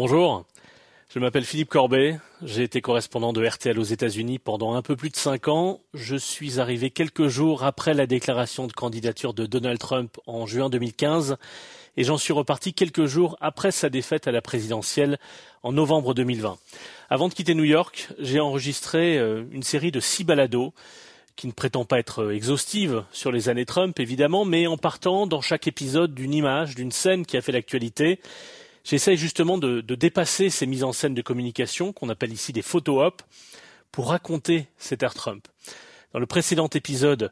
Bonjour, je m'appelle Philippe Corbet, j'ai été correspondant de RTL aux États-Unis pendant un peu plus de cinq ans. Je suis arrivé quelques jours après la déclaration de candidature de Donald Trump en juin 2015 et j'en suis reparti quelques jours après sa défaite à la présidentielle en novembre 2020. Avant de quitter New York, j'ai enregistré euh, une série de six balados qui ne prétend pas être exhaustive sur les années Trump, évidemment, mais en partant dans chaque épisode d'une image, d'une scène qui a fait l'actualité J'essaye justement de, dépasser ces mises en scène de communication qu'on appelle ici des photo-op pour raconter cet air Trump. Dans le précédent épisode,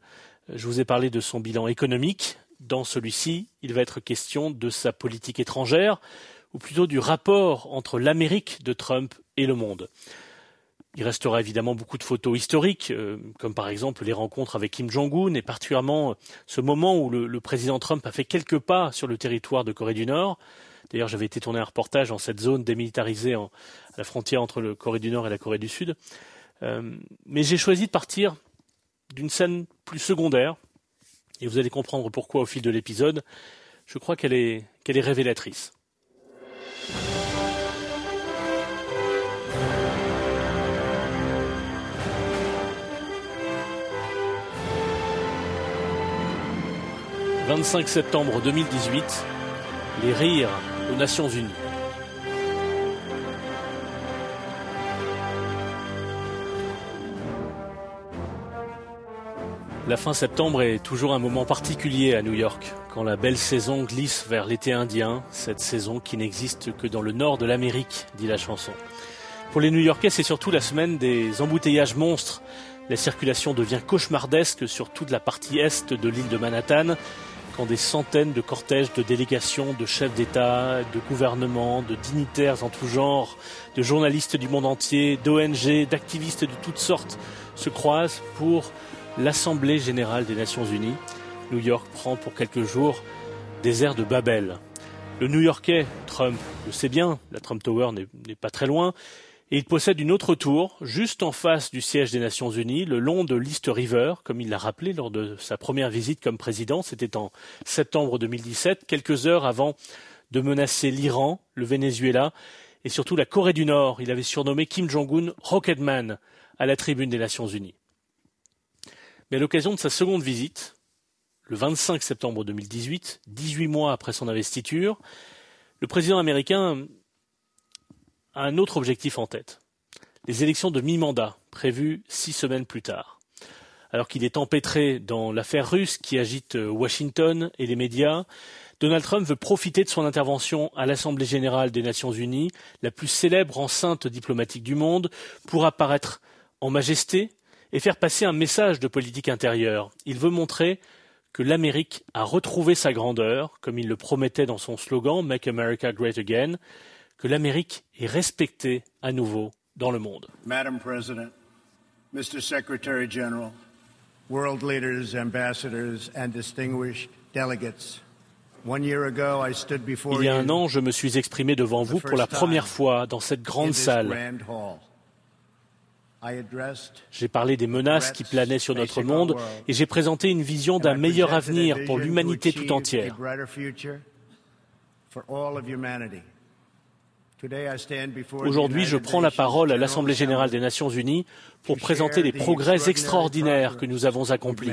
je vous ai parlé de son bilan économique. Dans celui-ci, il va être question de sa politique étrangère, ou plutôt du rapport entre l'Amérique de Trump et le monde. Il restera évidemment beaucoup de photos historiques, euh, comme par exemple les rencontres avec Kim Jong-un, et particulièrement ce moment où le président Trump a fait quelques pas sur le territoire de Corée du Nord. D'ailleurs, j'avais été tourner un reportage dans cette zone démilitarisée à la frontière entre la Corée du Nord et la Corée du Sud. Euh, mais j'ai choisi de partir d'une scène plus secondaire, et vous allez comprendre pourquoi au fil de l'épisode. Je crois qu'elle est, qu'elle est révélatrice. « 25 septembre 2018, les rires aux Nations Unies. La fin septembre est toujours un moment particulier à New York, quand la belle saison glisse vers l'été indien, cette saison qui n'existe que dans le nord de l'Amérique, dit la chanson. Pour les New-Yorkais, c'est surtout la semaine des embouteillages monstres. La circulation devient cauchemardesque sur toute la partie est de l'île de Manhattan quand des centaines de cortèges de délégations, de chefs d'État, de gouvernements, de dignitaires en tout genre, de journalistes du monde entier, d'ONG, d'activistes de toutes sortes se croisent pour l'Assemblée générale des Nations unies. New York prend pour quelques jours des airs de Babel. Le New-Yorkais, Trump, le sait bien, la Trump Tower n'est pas très loin, et il possède une autre tour, juste en face du siège des Nations Unies, le long de l'East River, comme il l'a rappelé lors de sa première visite comme président. C'était en septembre 2017, quelques heures avant de menacer l'Iran, le Venezuela et surtout la Corée du Nord. Il avait surnommé Kim Jong-un Rocketman à la tribune des Nations Unies. Mais à l'occasion de sa seconde visite, le 25 septembre 2018, 18 mois après son investiture, le président américain un autre objectif en tête. Les élections de mi-mandat, prévues six semaines plus tard. Alors qu'il est empêtré dans l'affaire russe qui agite euh, Washington et les médias, Donald Trump veut profiter de son intervention à l'Assemblée générale des Nations unies, la plus célèbre enceinte diplomatique du monde, pour apparaître en majesté et faire passer un message de politique intérieure. Il veut montrer que l'Amérique a retrouvé sa grandeur, comme il le promettait dans son slogan Make America Great Again, que l'Amérique est respectée à nouveau dans le monde. Madam President, Mr. Secretary General, world leaders, ambassadors and distinguished delegates. Il y a un an, je me suis exprimé devant vous pour la première fois dans cette grande salle. J'ai parlé des menaces qui planaient sur notre monde et j'ai présenté une vision d'un meilleur avenir pour l'humanité tout entière. Aujourd'hui, je prends la parole à l'Assemblée générale des Nations unies pour présenter les progrès extraordinaires que nous avons accomplis.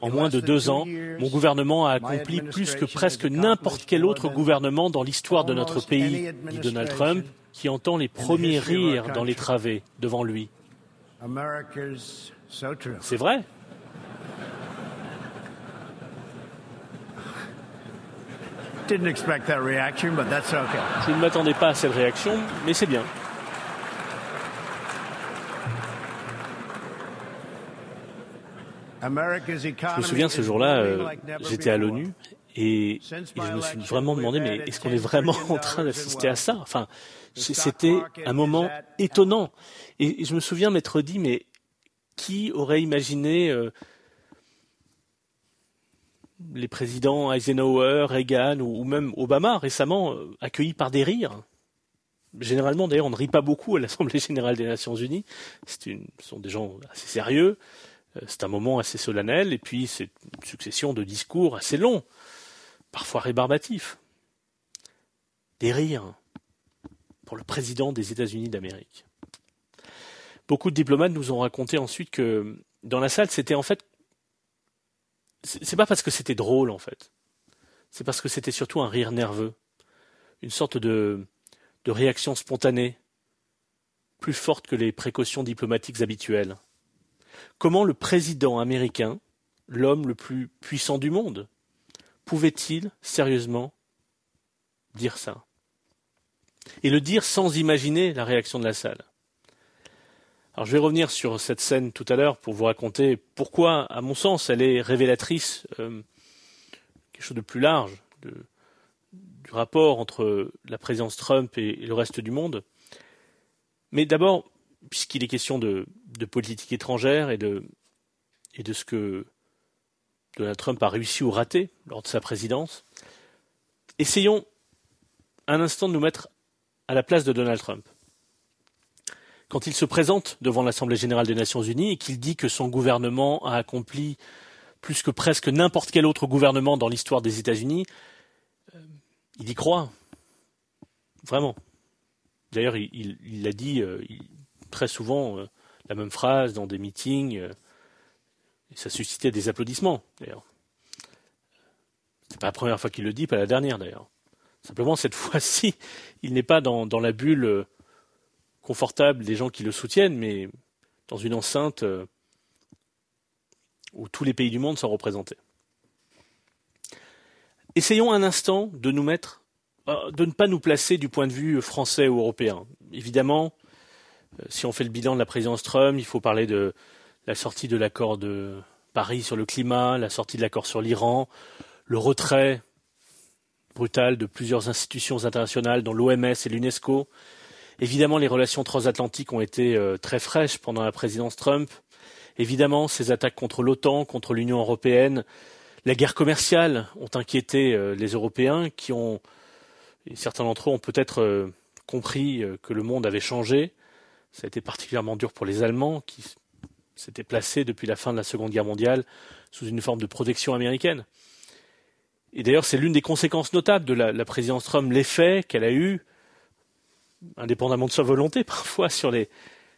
En moins de deux ans, mon gouvernement a accompli plus que presque n'importe quel autre gouvernement dans l'histoire de notre pays, dit Donald Trump, qui entend les premiers rires dans les travées devant lui. C'est vrai. Je ne m'attendais pas à cette réaction, mais c'est bien. Je me souviens ce jour-là, euh, j'étais à l'ONU et, je me suis vraiment demandé, mais est-ce qu'on est vraiment en train d'assister à ça? Enfin, c'était un moment étonnant. Et je me souviens m'être dit, mais qui aurait imaginé euh, les présidents Eisenhower, Reagan ou, même Obama récemment euh, accueillis par des rires. Généralement, d'ailleurs, on ne rit pas beaucoup à l'Assemblée générale des Nations unies. ce sont des gens assez sérieux. Euh, c'est un moment assez solennel. Et puis, c'est une succession de discours assez longs, parfois rébarbatifs. Des rires. pour le président des États-Unis d'Amérique. Beaucoup de diplomates nous ont raconté ensuite que dans la salle, c'était en fait. C'est pas parce que c'était drôle en fait. C'est parce que c'était surtout un rire nerveux. Une sorte de, de réaction spontanée, plus forte que les précautions diplomatiques habituelles. Comment le président américain, l'homme le plus puissant du monde, pouvait-il sérieusement dire ça? Et le dire sans imaginer la réaction de la salle. Alors je vais revenir sur cette scène tout à l'heure pour vous raconter pourquoi, à mon sens, elle est révélatrice, euh, quelque chose de plus large, du rapport entre la présidence Trump et, le reste du monde. Mais d'abord, puisqu'il est question de, politique étrangère et de, et de ce que Donald Trump a réussi ou raté lors de sa présidence, essayons un instant de nous mettre à la place de Donald Trump quand il se présente devant l'Assemblée générale des Nations unies et qu'il dit que son gouvernement a accompli plus que presque n'importe quel autre gouvernement dans l'histoire des États-Unis, euh, il y croit. Vraiment. D'ailleurs, il, l'a dit euh, très souvent euh, la même phrase dans des meetings, et ça suscitait des applaudissements, d'ailleurs. n'est pas la première fois qu'il le dit, pas la dernière, d'ailleurs. Simplement, cette fois-ci, il n'est pas dans la bulle confortable des gens qui le soutiennent, mais dans une enceinte euh, où tous les pays du monde sont représentés. Essayons un instant de nous mettre, euh, de ne pas nous placer du point de vue français ou européen. Évidemment, euh, si on fait le bilan de la présidence Trump, il faut parler de la sortie de l'accord de Paris sur le climat, la sortie de l'accord sur l'Iran, le retrait brutal de plusieurs institutions internationales, dont l'OMS et l'UNESCO, Évidemment, les relations transatlantiques ont été euh, très fraîches pendant la présidence Trump. Évidemment, ces attaques contre l'OTAN, contre l'Union européenne, la guerre commerciale ont inquiété euh, les Européens qui ont, et certains d'entre eux ont peut-être euh, compris que le monde avait changé. Ça a été particulièrement dur pour les Allemands qui s'étaient placés depuis la fin de la Seconde Guerre mondiale sous une forme de protection américaine. Et d'ailleurs, c'est l'une des conséquences notables de la, la présidence Trump, l'effet qu'elle a eu indépendamment de sa volonté parfois, sur les,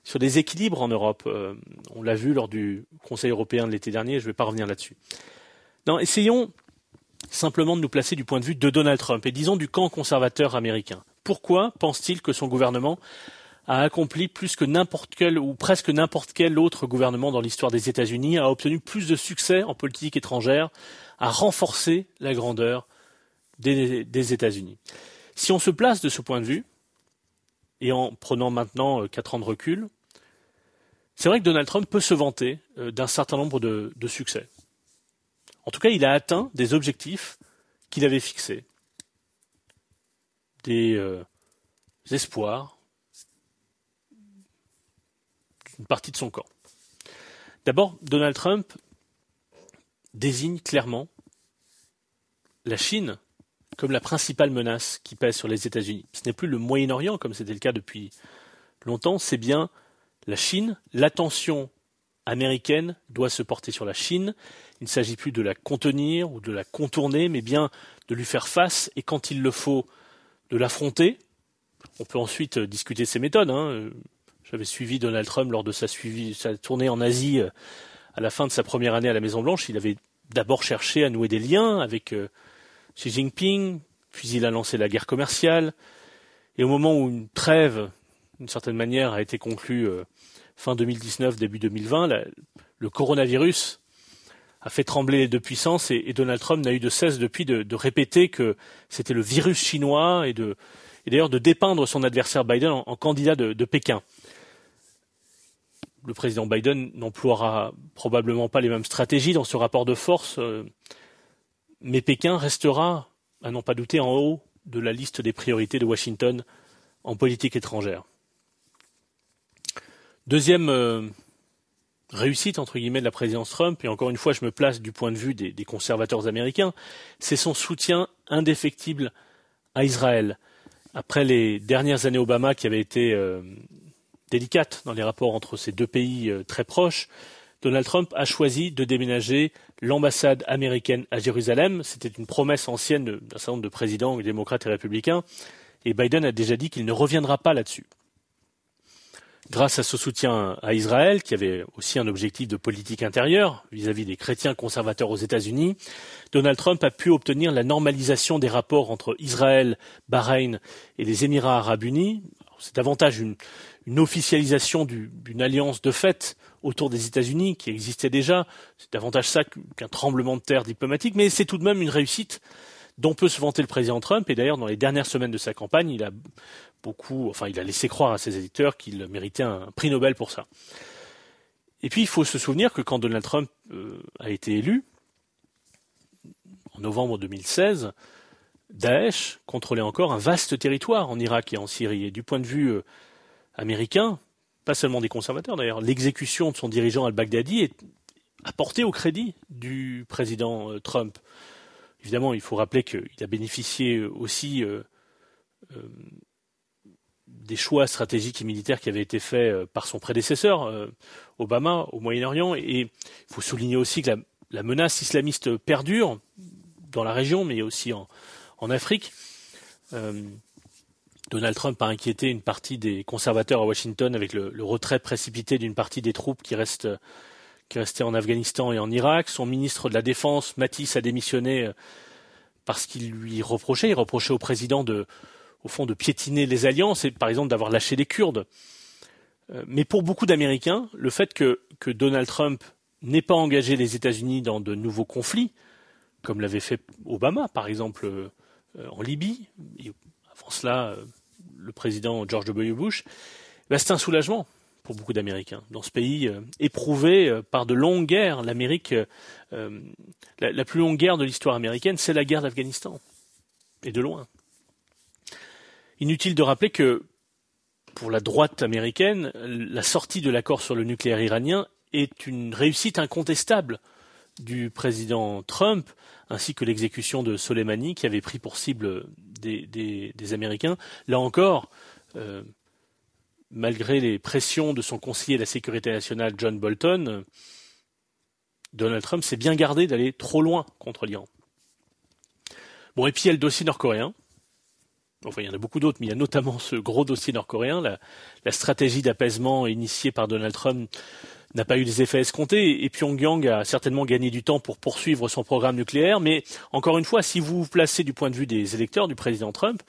sur équilibres en Europe. Euh, on l'a vu lors du Conseil européen de l'été dernier, je ne vais pas revenir là-dessus. Non, essayons simplement de nous placer du point de vue de Donald Trump et disons du camp conservateur américain. Pourquoi pense-t-il que son gouvernement a accompli plus que n'importe quel ou presque n'importe quel autre gouvernement dans l'histoire des États-Unis, a obtenu plus de succès en politique étrangère, a renforcé la grandeur des États-Unis? Si on se place de ce point de vue, et en prenant maintenant euh, quatre ans de recul, c'est vrai que Donald Trump peut se vanter euh, d'un certain nombre de, succès. En tout cas, il a atteint des objectifs qu'il avait fixés, des euh, espoirs d'une partie de son camp. D'abord, Donald Trump désigne clairement la Chine comme la principale menace qui pèse sur les États-Unis. Ce n'est plus le Moyen-Orient, comme c'était le cas depuis longtemps, c'est bien la Chine. L'attention américaine doit se porter sur la Chine. Il ne s'agit plus de la contenir ou de la contourner, mais bien de lui faire face et, quand il le faut, de l'affronter. On peut ensuite discuter ses méthodes. Hein. J'avais suivi Donald Trump lors de sa, tournée en Asie euh, à la fin de sa première année à la Maison-Blanche. Il avait d'abord cherché à nouer des liens avec euh, Xi Jinping, puis il a lancé la guerre commerciale, et au moment où une trêve, d'une certaine manière, a été conclue euh, fin 2019, début 2020, le coronavirus a fait trembler les deux puissances et, Donald Trump n'a eu de cesse depuis de, répéter que c'était le virus chinois et, d'ailleurs de dépeindre son adversaire Biden en, candidat de, Pékin. Le président Biden n'emploiera probablement pas les mêmes stratégies dans ce rapport de force. Euh, mais Pékin restera, à n'en pas douter, en haut de la liste des priorités de Washington en politique étrangère. Deuxième euh, réussite, de la présidence Trump, et encore une fois, je me place du point de vue des, conservateurs américains, c'est son soutien indéfectible à Israël. Après les dernières années Obama qui avaient été euh, délicates dans les rapports entre ces deux pays euh, très proches, Donald Trump a choisi de déménager l'ambassade américaine à Jérusalem. C'était une promesse ancienne d'un certain nombre de présidents démocrates et républicains. et Biden a déjà dit qu'il ne reviendra pas là-dessus. Grâce à ce soutien à Israël, qui avait aussi un objectif de politique intérieure vis-à-vis des chrétiens conservateurs aux États-Unis, Donald Trump a pu obtenir la normalisation des rapports entre Israël, Bahreïn et les Émirats arabes unis. C'est davantage une, une officialisation d'une alliance de fait autour des États-Unis qui existait déjà. C'est davantage ça qu'un tremblement de terre diplomatique, mais c'est tout de même une réussite dont peut se vanter le président Trump. Et d'ailleurs, dans les dernières semaines de sa campagne, il a beaucoup, enfin, il a laissé croire à ses éditeurs qu'il méritait un prix Nobel pour ça. Et puis, il faut se souvenir que quand Donald Trump euh, a été élu, en novembre 2016, Daesh contrôlait encore un vaste territoire en Irak et en Syrie. Et du point de vue euh, américain, pas seulement des conservateurs d'ailleurs, l'exécution de son dirigeant al-Baghdadi est apportée au crédit du président euh, Trump. Évidemment, il faut rappeler qu'il a bénéficié aussi des choix stratégiques et militaires qui avaient été faits euh, par son prédécesseur, euh, Obama, au Moyen-Orient. Et il faut souligner aussi que la, menace islamiste perdure dans la région, mais aussi en, Afrique. Euh, Donald Trump a inquiété une partie des conservateurs à Washington avec le, retrait précipité d'une partie des troupes qui, restent, qui restaient en Afghanistan et en Irak. Son ministre de la Défense, Mattis, a démissionné parce qu'il lui reprochait, il reprochait au président de, au fond, de piétiner les alliances et, par exemple, d'avoir lâché les Kurdes. Euh, mais pour beaucoup d'Américains, le fait que, Donald Trump n'ait pas engagé les États-Unis dans de nouveaux conflits, comme l'avait fait Obama, par exemple, euh, en Libye, euh, le président George W. Bush, bah, c'est un soulagement pour beaucoup d'Américains. Dans ce pays éprouvé par de longues guerres, l'Amérique, la, plus longue guerre de l'histoire américaine, c'est la guerre d'Afghanistan. Et de loin. Inutile de rappeler que pour la droite américaine, la sortie de l'accord sur le nucléaire iranien est une réussite incontestable du président Trump, ainsi que l'exécution de Soleimani, qui avait pris pour cible des, Américains. Là encore, euh, malgré les pressions de son conseiller de la sécurité nationale, John Bolton, Donald Trump s'est bien gardé d'aller trop loin contre l'Iran. Bon, et puis il y a le dossier nord-coréen. Enfin, il y en a beaucoup d'autres, mais il y a notamment ce gros dossier nord-coréen. La, stratégie d'apaisement initiée par Donald Trump n'a pas eu des effets escomptés et Pyongyang a certainement gagné du temps pour poursuivre son programme nucléaire. Mais encore une fois, si vous vous placez du point de vue des électeurs du président Trump,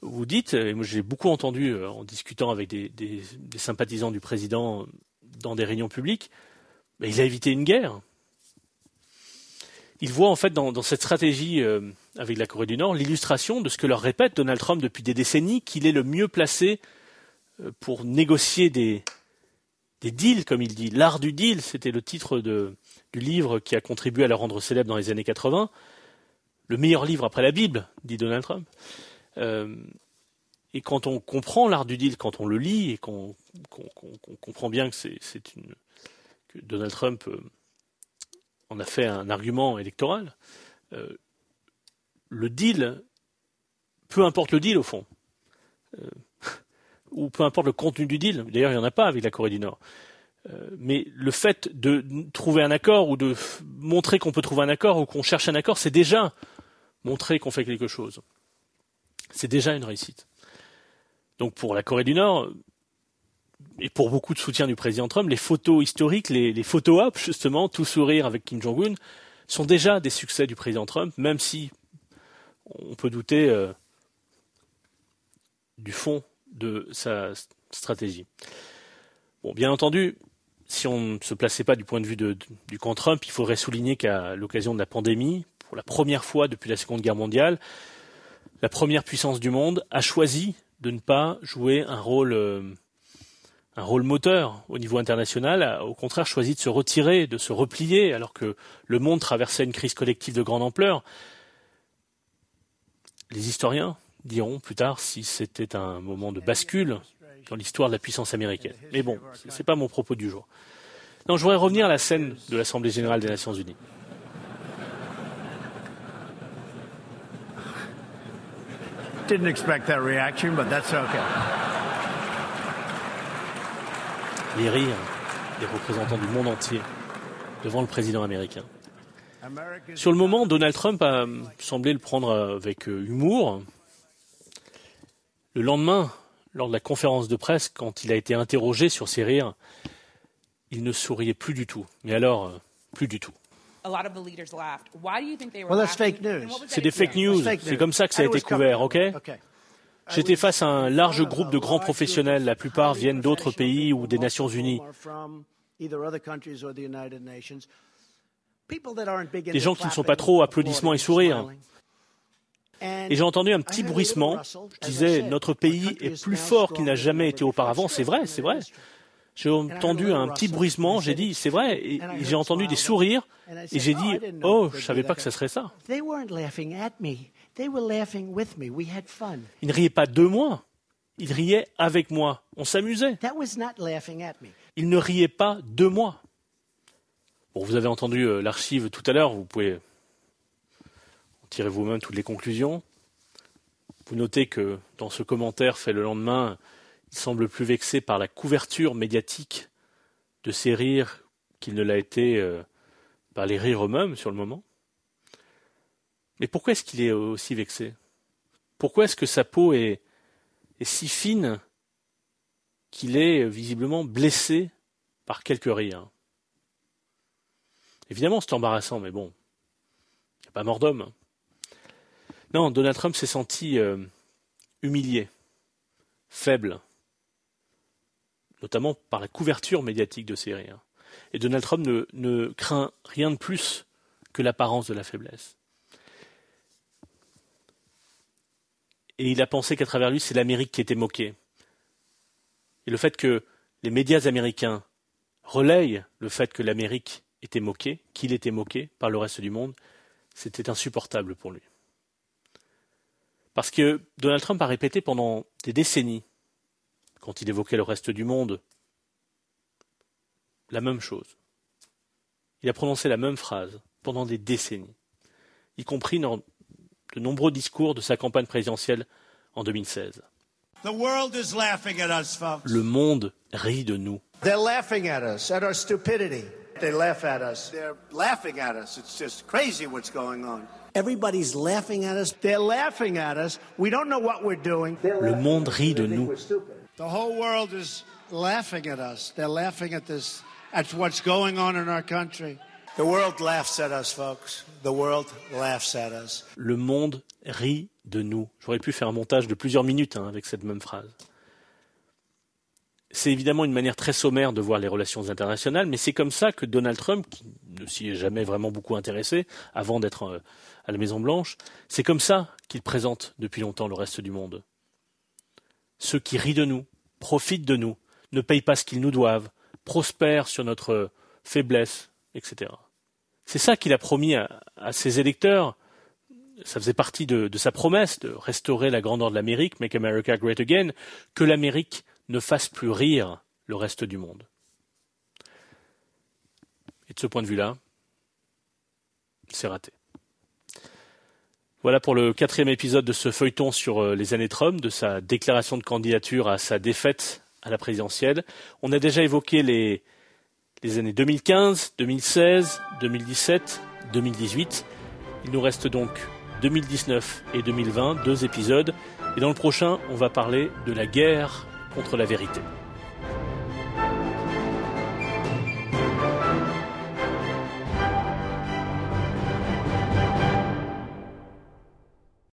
vous dites, et moi j'ai beaucoup entendu euh, en discutant avec des, sympathisants du président dans des réunions publiques, il a évité une guerre. Il voit en fait dans, cette stratégie euh, avec la Corée du Nord l'illustration de ce que leur répète Donald Trump depuis des décennies, qu'il est le mieux placé euh, pour négocier des, deals, comme il dit. L'art du deal, c'était le titre du livre qui a contribué à le rendre célèbre dans les années 80. Le meilleur livre après la Bible, dit Donald Trump. Euh, et quand on comprend l'art du deal, quand on le lit et qu'on comprend bien que c'est une que Donald Trump euh, en a fait un argument électoral, le deal, peu importe le deal au fond, euh, ou peu importe le contenu du deal, d'ailleurs il n'y en a pas avec la Corée du Nord, euh, mais le fait de trouver un accord ou de montrer qu'on peut trouver un accord ou qu'on cherche un accord, c'est déjà montrer qu'on fait quelque chose. C'est déjà une réussite. Donc pour la Corée du Nord, et pour beaucoup de soutien du président Trump, les photos historiques, les, photos op, justement, tout sourire avec Kim Jong-un, sont déjà des succès du président Trump, même si on peut douter euh, du fond de sa stratégie. Bon, bien entendu, si on ne se plaçait pas du point de vue du camp Trump, il faudrait souligner qu'à l'occasion de la pandémie, pour la première fois depuis la Seconde Guerre mondiale, la première puissance du monde a choisi de ne pas jouer un rôle, euh, un rôle moteur au niveau international, a au contraire choisi de se retirer, de se replier, alors que le monde traversait une crise collective de grande ampleur les historiens diront plus tard si c'était un moment de bascule dans l'histoire de la puissance américaine. Mais bon, ce n'est pas mon propos du jour. Non, je voudrais revenir à la scène de l'Assemblée générale des Nations unies. Didn't expect that reaction, but that's okay. Les rires des représentants du monde entier devant le président américain. Sur le moment, Donald Trump a semblé le prendre avec euh, humour. Le lendemain, lors de la conférence de presse, quand il a été interrogé sur ses rires, il ne souriait plus du tout. Mais alors, euh, plus du tout. C'est des fake news. C'est comme ça que ça a été couvert, ok J'étais face à un large groupe de grands professionnels. La plupart viennent d'autres pays ou des Nations Unies. Des gens qui ne sont pas trop applaudissements et sourires. Et j'ai entendu un petit bruissement. Je disais, notre pays est plus fort qu'il n'a jamais été auparavant. C'est vrai, c'est vrai. J'ai entendu un petit bruissement, j'ai dit, c'est vrai, et j'ai entendu des sourires, et j'ai dit, oh, je ne savais pas que ce serait ça. Ils ne riaient pas de moi, ils riaient avec moi. On s'amusait. Ils ne riaient pas de moi. Bon, vous avez entendu euh, l'archive tout à l'heure, vous pouvez tirer vous-même toutes les conclusions. Vous notez que dans ce commentaire fait le lendemain, il semble plus vexé par la couverture médiatique de ses rires qu'il ne l'a été euh, par les rires eux-mêmes sur le moment. Mais pourquoi est-ce qu'il est aussi vexé? Pourquoi est-ce que sa peau est, est si fine qu'il est visiblement blessé par quelques rires? Évidemment, c'est embarrassant, mais bon, il n'y a pas mort d'homme. Non, Donald Trump s'est senti euh, humilié, faible, notamment par la couverture médiatique de ces rires. Et Donald Trump ne craint rien de plus que l'apparence de la faiblesse. Et il a pensé qu'à travers lui, c'est l'Amérique qui était moquée. Et le fait que les médias américains relayent le fait que l'Amérique était moquée, qu'il était moqué par le reste du monde, c'était insupportable pour lui. Parce que Donald Trump a répété pendant des décennies quand il évoquait le reste du monde, la même chose. Il a prononcé la même phrase pendant des décennies, y compris dans de nombreux discours de sa campagne présidentielle en 2016. Le monde rit de nous. Le monde rit de nous. The whole world is laughing at us. They're laughing at this, at what's going on in our country. The world laughs at us, folks. The world laughs at us. Le monde rit de nous. J'aurais pu faire un montage de plusieurs minutes hein, avec cette même phrase. C'est évidemment une manière très sommaire de voir les relations internationales, mais c'est comme ça que Donald Trump, qui ne s'y est jamais vraiment beaucoup intéressé avant d'être euh, à la Maison Blanche, c'est comme ça qu'il présente depuis longtemps le reste du monde ceux qui rient de nous, profitent de nous, ne payent pas ce qu'ils nous doivent, prospèrent sur notre faiblesse, etc. C'est ça qu'il a promis à, ses électeurs. Ça faisait partie de, de, sa promesse de restaurer la grandeur de l'Amérique, Make America Great Again, que l'Amérique ne fasse plus rire le reste du monde. Et de ce point de vue-là, c'est raté. Voilà pour le quatrième épisode de ce feuilleton sur euh, les années Trump, de sa déclaration de candidature à sa défaite à la présidentielle. On a déjà évoqué les, les années 2015, 2016, 2017, 2018. Il nous reste donc 2019 et 2020, deux épisodes. Et dans le prochain, on va parler de la guerre contre la vérité.